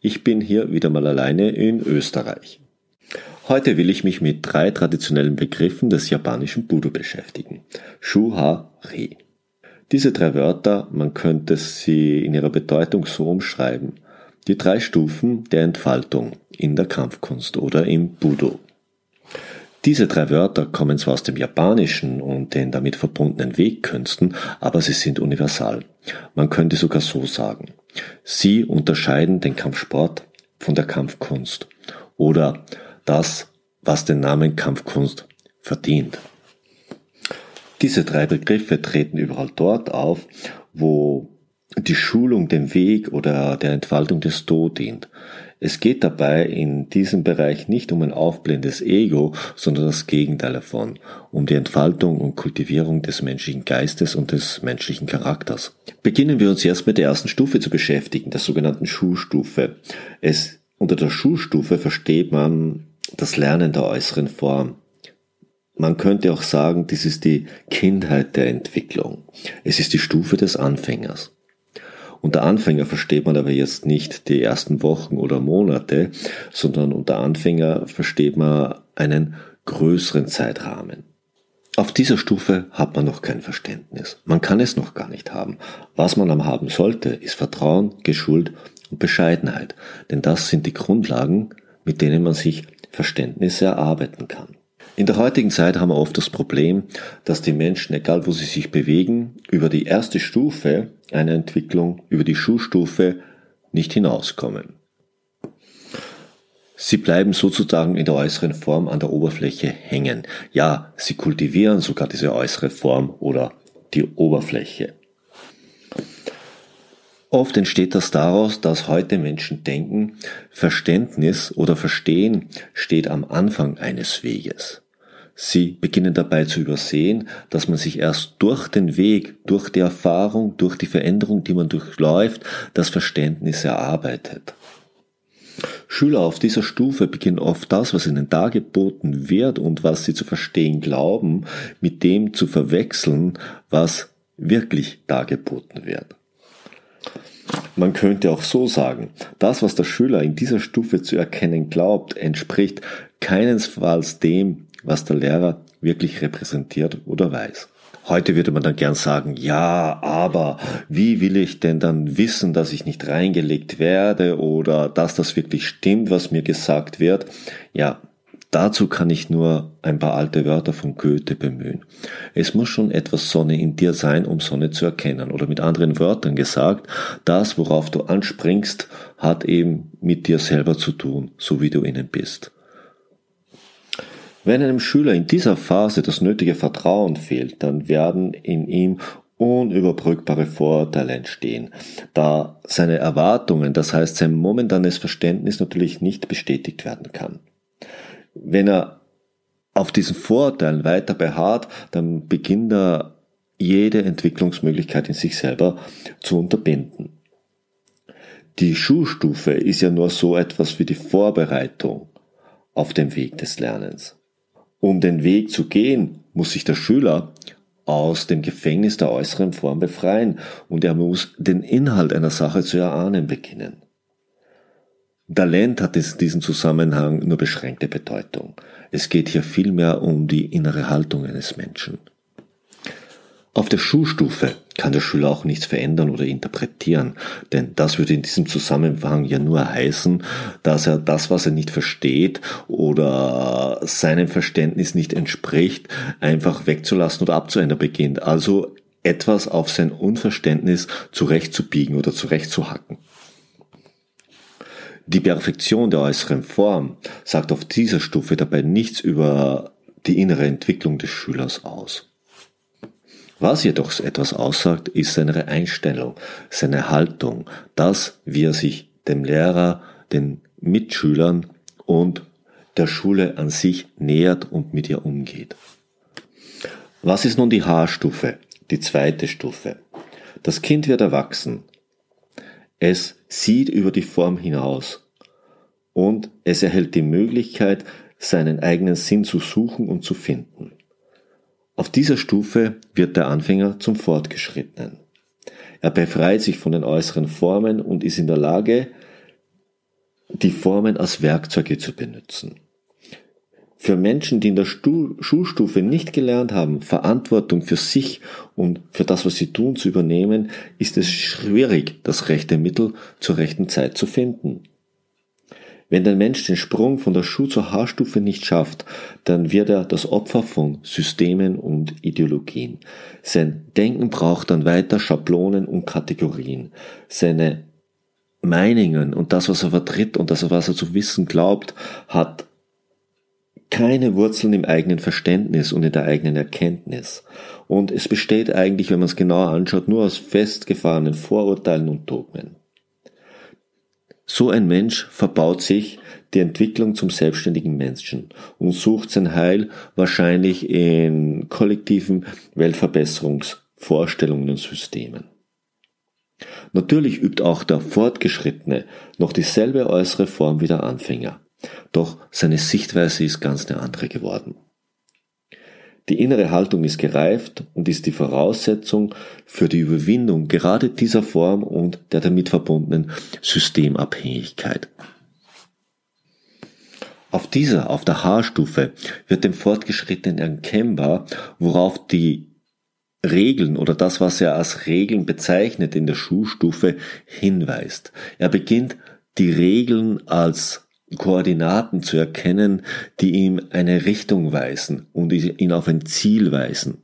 Ich bin hier wieder mal alleine in Österreich. Heute will ich mich mit drei traditionellen Begriffen des japanischen Budo beschäftigen. Shuha-ri. Diese drei Wörter, man könnte sie in ihrer Bedeutung so umschreiben. Die drei Stufen der Entfaltung in der Kampfkunst oder im Budo. Diese drei Wörter kommen zwar aus dem Japanischen und den damit verbundenen Wegkünsten, aber sie sind universal. Man könnte sogar so sagen. Sie unterscheiden den Kampfsport von der Kampfkunst oder das, was den Namen Kampfkunst verdient. Diese drei Begriffe treten überall dort auf, wo die Schulung dem Weg oder der Entfaltung des Do dient. Es geht dabei in diesem Bereich nicht um ein aufblendendes Ego, sondern das Gegenteil davon, um die Entfaltung und Kultivierung des menschlichen Geistes und des menschlichen Charakters. Beginnen wir uns erst mit der ersten Stufe zu beschäftigen, der sogenannten Schulstufe. Es, unter der Schulstufe versteht man das Lernen der äußeren Form. Man könnte auch sagen, dies ist die Kindheit der Entwicklung. Es ist die Stufe des Anfängers. Unter Anfänger versteht man aber jetzt nicht die ersten Wochen oder Monate, sondern unter Anfänger versteht man einen größeren Zeitrahmen. Auf dieser Stufe hat man noch kein Verständnis. Man kann es noch gar nicht haben. Was man am haben sollte, ist Vertrauen, Geschuld und Bescheidenheit. Denn das sind die Grundlagen, mit denen man sich Verständnisse erarbeiten kann. In der heutigen Zeit haben wir oft das Problem, dass die Menschen, egal wo sie sich bewegen, über die erste Stufe einer Entwicklung, über die Schulstufe nicht hinauskommen. Sie bleiben sozusagen in der äußeren Form an der Oberfläche hängen. Ja, sie kultivieren sogar diese äußere Form oder die Oberfläche. Oft entsteht das daraus, dass heute Menschen denken, Verständnis oder Verstehen steht am Anfang eines Weges. Sie beginnen dabei zu übersehen, dass man sich erst durch den Weg, durch die Erfahrung, durch die Veränderung, die man durchläuft, das Verständnis erarbeitet. Schüler auf dieser Stufe beginnen oft das, was ihnen dargeboten wird und was sie zu verstehen glauben, mit dem zu verwechseln, was wirklich dargeboten wird. Man könnte auch so sagen, das, was der Schüler in dieser Stufe zu erkennen glaubt, entspricht keinesfalls dem, was der Lehrer wirklich repräsentiert oder weiß. Heute würde man dann gern sagen, ja, aber wie will ich denn dann wissen, dass ich nicht reingelegt werde oder dass das wirklich stimmt, was mir gesagt wird? Ja, dazu kann ich nur ein paar alte Wörter von Goethe bemühen. Es muss schon etwas Sonne in dir sein, um Sonne zu erkennen. Oder mit anderen Wörtern gesagt, das, worauf du anspringst, hat eben mit dir selber zu tun, so wie du innen bist. Wenn einem Schüler in dieser Phase das nötige Vertrauen fehlt, dann werden in ihm unüberbrückbare Vorurteile entstehen, da seine Erwartungen, das heißt sein momentanes Verständnis natürlich nicht bestätigt werden kann. Wenn er auf diesen Vorurteilen weiter beharrt, dann beginnt er jede Entwicklungsmöglichkeit in sich selber zu unterbinden. Die Schulstufe ist ja nur so etwas wie die Vorbereitung auf dem Weg des Lernens. Um den Weg zu gehen, muss sich der Schüler aus dem Gefängnis der äußeren Form befreien und er muss den Inhalt einer Sache zu erahnen beginnen. Talent hat in diesem Zusammenhang nur beschränkte Bedeutung. Es geht hier vielmehr um die innere Haltung eines Menschen. Auf der Schulstufe kann der Schüler auch nichts verändern oder interpretieren, denn das würde in diesem Zusammenhang ja nur heißen, dass er das, was er nicht versteht oder seinem Verständnis nicht entspricht, einfach wegzulassen oder abzuändern beginnt. Also etwas auf sein Unverständnis zurechtzubiegen oder zurechtzuhacken. Die Perfektion der äußeren Form sagt auf dieser Stufe dabei nichts über die innere Entwicklung des Schülers aus. Was jedoch etwas aussagt, ist seine Einstellung, seine Haltung, das, wie er sich dem Lehrer, den Mitschülern und der Schule an sich nähert und mit ihr umgeht. Was ist nun die H-Stufe, die zweite Stufe? Das Kind wird erwachsen. Es sieht über die Form hinaus und es erhält die Möglichkeit, seinen eigenen Sinn zu suchen und zu finden. Auf dieser Stufe wird der Anfänger zum Fortgeschrittenen. Er befreit sich von den äußeren Formen und ist in der Lage, die Formen als Werkzeuge zu benutzen. Für Menschen, die in der Schulstufe nicht gelernt haben, Verantwortung für sich und für das, was sie tun, zu übernehmen, ist es schwierig, das rechte Mittel zur rechten Zeit zu finden. Wenn der Mensch den Sprung von der Schuh- zur Haarstufe nicht schafft, dann wird er das Opfer von Systemen und Ideologien. Sein Denken braucht dann weiter Schablonen und Kategorien. Seine Meinungen und das, was er vertritt und das, was er zu wissen glaubt, hat keine Wurzeln im eigenen Verständnis und in der eigenen Erkenntnis. Und es besteht eigentlich, wenn man es genauer anschaut, nur aus festgefahrenen Vorurteilen und Dogmen. So ein Mensch verbaut sich die Entwicklung zum selbstständigen Menschen und sucht sein Heil wahrscheinlich in kollektiven Weltverbesserungsvorstellungen und Systemen. Natürlich übt auch der Fortgeschrittene noch dieselbe äußere Form wie der Anfänger. Doch seine Sichtweise ist ganz eine andere geworden. Die innere Haltung ist gereift und ist die Voraussetzung für die Überwindung gerade dieser Form und der damit verbundenen Systemabhängigkeit. Auf dieser, auf der Haarstufe, wird dem Fortgeschrittenen erkennbar, worauf die Regeln oder das, was er als Regeln bezeichnet in der Schulstufe, hinweist. Er beginnt die Regeln als Koordinaten zu erkennen, die ihm eine Richtung weisen und ihn auf ein Ziel weisen.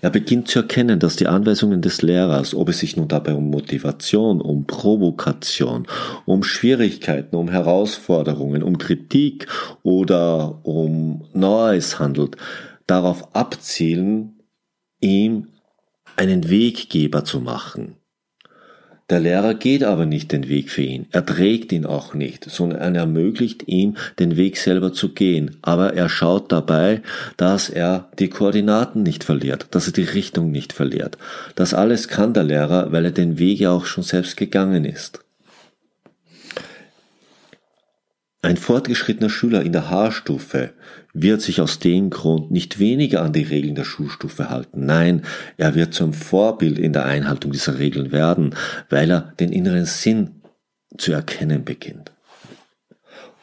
Er beginnt zu erkennen, dass die Anweisungen des Lehrers, ob es sich nun dabei um Motivation, um Provokation, um Schwierigkeiten, um Herausforderungen, um Kritik oder um Neues handelt, darauf abzielen, ihm einen Weggeber zu machen. Der Lehrer geht aber nicht den Weg für ihn. Er trägt ihn auch nicht, sondern er ermöglicht ihm, den Weg selber zu gehen. Aber er schaut dabei, dass er die Koordinaten nicht verliert, dass er die Richtung nicht verliert. Das alles kann der Lehrer, weil er den Weg ja auch schon selbst gegangen ist. Ein fortgeschrittener Schüler in der H-Stufe wird sich aus dem Grund nicht weniger an die Regeln der Schulstufe halten. Nein, er wird zum Vorbild in der Einhaltung dieser Regeln werden, weil er den inneren Sinn zu erkennen beginnt.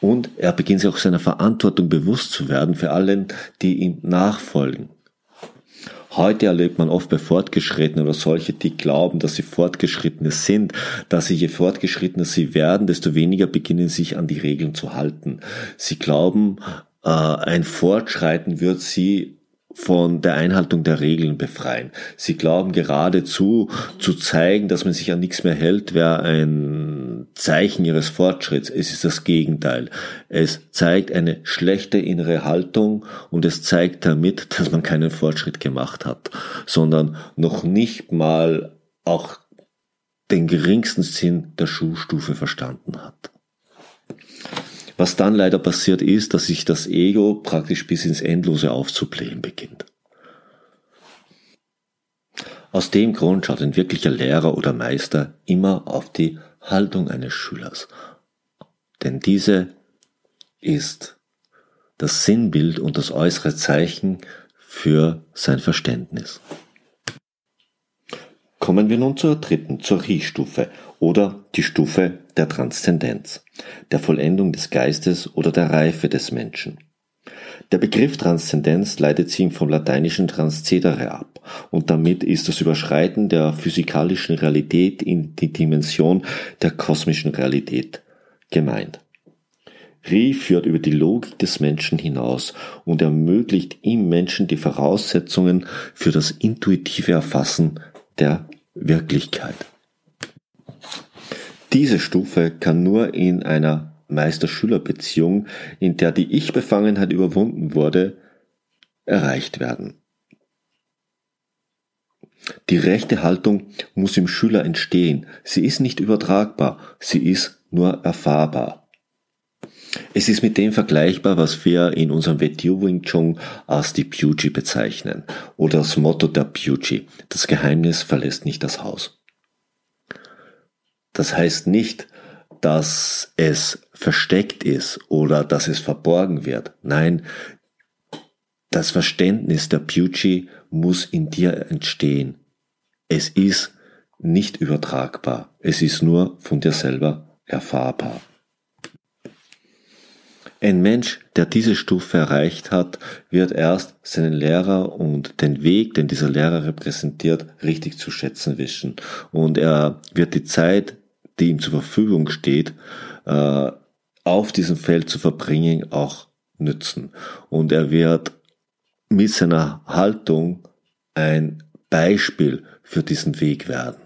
Und er beginnt sich auch seiner Verantwortung bewusst zu werden für allen, die ihm nachfolgen. Heute erlebt man oft bei Fortgeschrittenen oder solche, die glauben, dass sie Fortgeschrittene sind, dass sie je fortgeschrittener sie werden, desto weniger beginnen sich an die Regeln zu halten. Sie glauben, äh, ein Fortschreiten wird sie von der Einhaltung der Regeln befreien. Sie glauben geradezu zu zeigen, dass man sich an nichts mehr hält, wäre ein Zeichen ihres Fortschritts. Es ist das Gegenteil. Es zeigt eine schlechte innere Haltung und es zeigt damit, dass man keinen Fortschritt gemacht hat, sondern noch nicht mal auch den geringsten Sinn der Schulstufe verstanden hat. Was dann leider passiert ist, dass sich das Ego praktisch bis ins Endlose aufzublähen beginnt. Aus dem Grund schaut ein wirklicher Lehrer oder Meister immer auf die Haltung eines Schülers. Denn diese ist das Sinnbild und das äußere Zeichen für sein Verständnis. Kommen wir nun zur dritten, zur Riechstufe oder die Stufe der Transzendenz, der Vollendung des Geistes oder der Reife des Menschen. Der Begriff Transzendenz leitet sich vom lateinischen transcedere ab und damit ist das Überschreiten der physikalischen Realität in die Dimension der kosmischen Realität gemeint. Ri führt über die Logik des Menschen hinaus und ermöglicht im Menschen die Voraussetzungen für das intuitive Erfassen der Wirklichkeit. Diese Stufe kann nur in einer Meister-Schüler-Beziehung, in der die Ich-Befangenheit überwunden wurde, erreicht werden. Die rechte Haltung muss im Schüler entstehen. Sie ist nicht übertragbar, sie ist nur erfahrbar. Es ist mit dem vergleichbar, was wir in unserem WTU Wing Chun als die Puji bezeichnen oder das Motto der Puji. Das Geheimnis verlässt nicht das Haus. Das heißt nicht, dass es versteckt ist oder dass es verborgen wird. Nein, das Verständnis der Puji muss in dir entstehen. Es ist nicht übertragbar. Es ist nur von dir selber erfahrbar. Ein Mensch, der diese Stufe erreicht hat, wird erst seinen Lehrer und den Weg, den dieser Lehrer repräsentiert, richtig zu schätzen wissen. Und er wird die Zeit, die ihm zur Verfügung steht, äh, auf diesem Feld zu verbringen, auch nützen. Und er wird mit seiner Haltung ein Beispiel für diesen Weg werden.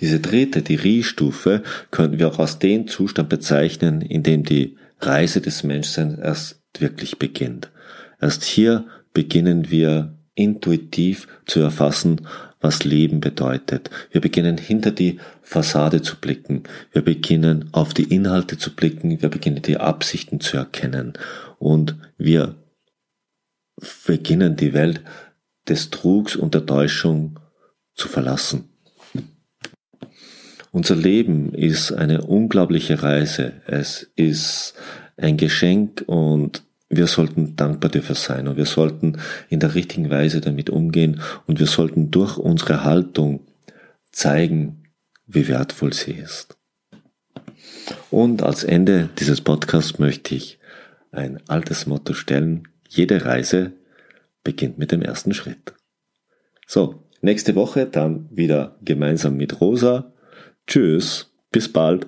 Diese dritte, die Rie-Stufe, können wir auch aus dem Zustand bezeichnen, in dem die Reise des Menschseins erst wirklich beginnt. Erst hier beginnen wir intuitiv zu erfassen, was Leben bedeutet. Wir beginnen hinter die Fassade zu blicken. Wir beginnen auf die Inhalte zu blicken. Wir beginnen die Absichten zu erkennen. Und wir beginnen die Welt des Trugs und der Täuschung zu verlassen. Unser Leben ist eine unglaubliche Reise. Es ist ein Geschenk und wir sollten dankbar dafür sein und wir sollten in der richtigen Weise damit umgehen und wir sollten durch unsere Haltung zeigen, wie wertvoll sie ist. Und als Ende dieses Podcasts möchte ich ein altes Motto stellen. Jede Reise beginnt mit dem ersten Schritt. So, nächste Woche dann wieder gemeinsam mit Rosa Tschüss, bis bald.